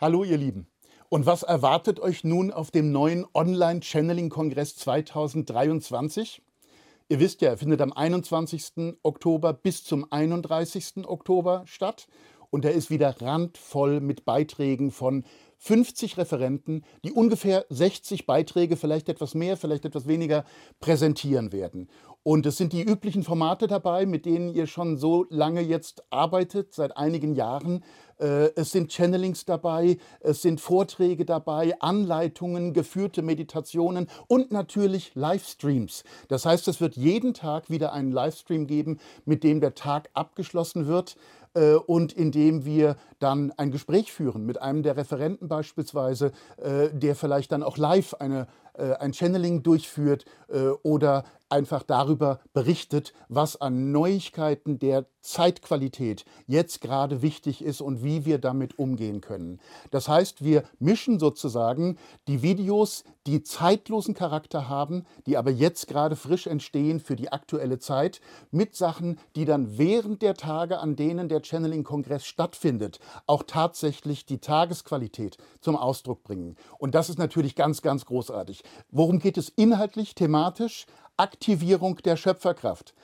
Hallo ihr Lieben. Und was erwartet euch nun auf dem neuen Online-Channeling-Kongress 2023? Ihr wisst ja, er findet am 21. Oktober bis zum 31. Oktober statt. Und er ist wieder randvoll mit Beiträgen von 50 Referenten, die ungefähr 60 Beiträge, vielleicht etwas mehr, vielleicht etwas weniger, präsentieren werden. Und es sind die üblichen Formate dabei, mit denen ihr schon so lange jetzt arbeitet, seit einigen Jahren. Äh, es sind Channelings dabei, es sind Vorträge dabei, Anleitungen, geführte Meditationen und natürlich Livestreams. Das heißt, es wird jeden Tag wieder einen Livestream geben, mit dem der Tag abgeschlossen wird äh, und indem wir dann ein Gespräch führen mit einem der Referenten beispielsweise, äh, der vielleicht dann auch live eine, ein Channeling durchführt oder einfach darüber berichtet, was an Neuigkeiten der Zeitqualität jetzt gerade wichtig ist und wie wir damit umgehen können. Das heißt, wir mischen sozusagen die Videos, die zeitlosen Charakter haben, die aber jetzt gerade frisch entstehen für die aktuelle Zeit, mit Sachen, die dann während der Tage, an denen der Channeling-Kongress stattfindet, auch tatsächlich die Tagesqualität zum Ausdruck bringen. Und das ist natürlich ganz, ganz großartig. Worum geht es inhaltlich, thematisch? Aktivierung der Schöpferkraft.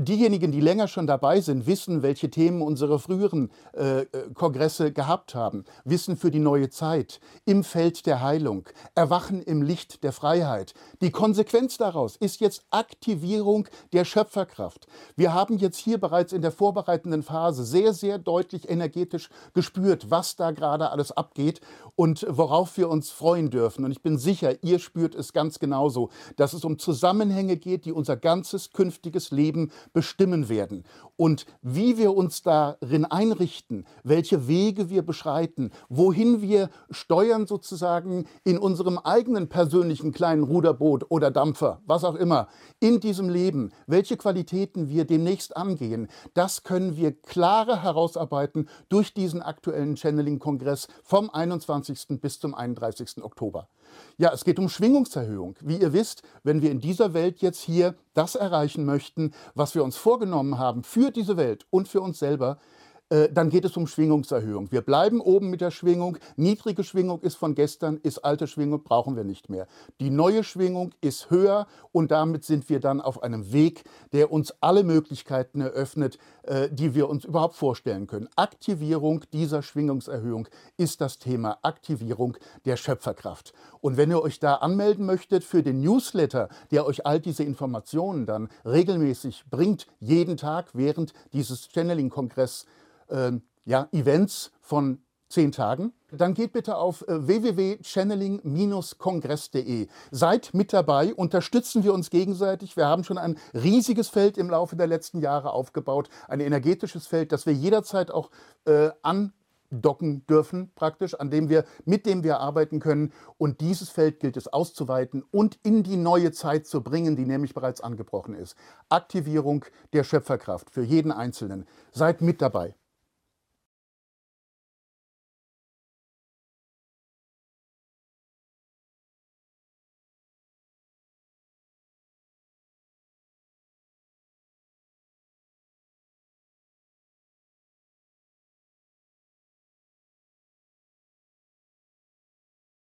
Diejenigen, die länger schon dabei sind, wissen, welche Themen unsere früheren äh, äh, Kongresse gehabt haben, wissen für die neue Zeit, im Feld der Heilung, Erwachen im Licht der Freiheit. Die Konsequenz daraus ist jetzt Aktivierung der Schöpferkraft. Wir haben jetzt hier bereits in der vorbereitenden Phase sehr, sehr deutlich energetisch gespürt, was da gerade alles abgeht und worauf wir uns freuen dürfen. Und ich bin sicher, ihr spürt es ganz genauso, dass es um Zusammenhänge geht, die unser ganzes künftiges Leben bestimmen werden. Und wie wir uns darin einrichten, welche Wege wir beschreiten, wohin wir steuern sozusagen in unserem eigenen persönlichen kleinen Ruderboot oder Dampfer, was auch immer, in diesem Leben, welche Qualitäten wir demnächst angehen, das können wir klarer herausarbeiten durch diesen aktuellen Channeling-Kongress vom 21. bis zum 31. Oktober. Ja, es geht um Schwingungserhöhung. Wie ihr wisst, wenn wir in dieser Welt jetzt hier das erreichen möchten, was wir uns vorgenommen haben für diese Welt und für uns selber, äh, dann geht es um Schwingungserhöhung. Wir bleiben oben mit der Schwingung. Niedrige Schwingung ist von gestern, ist alte Schwingung, brauchen wir nicht mehr. Die neue Schwingung ist höher und damit sind wir dann auf einem Weg, der uns alle Möglichkeiten eröffnet, äh, die wir uns überhaupt vorstellen können. Aktivierung dieser Schwingungserhöhung ist das Thema Aktivierung der Schöpferkraft. Und wenn ihr euch da anmelden möchtet für den Newsletter, der euch all diese Informationen dann regelmäßig bringt, jeden Tag während dieses Channeling-Kongress, äh, ja, Events von zehn Tagen, dann geht bitte auf äh, www.channeling-kongress.de. Seid mit dabei, unterstützen wir uns gegenseitig. Wir haben schon ein riesiges Feld im Laufe der letzten Jahre aufgebaut, ein energetisches Feld, das wir jederzeit auch äh, an docken dürfen, praktisch, an dem wir, mit dem wir arbeiten können. Und dieses Feld gilt es auszuweiten und in die neue Zeit zu bringen, die nämlich bereits angebrochen ist. Aktivierung der Schöpferkraft für jeden Einzelnen. Seid mit dabei.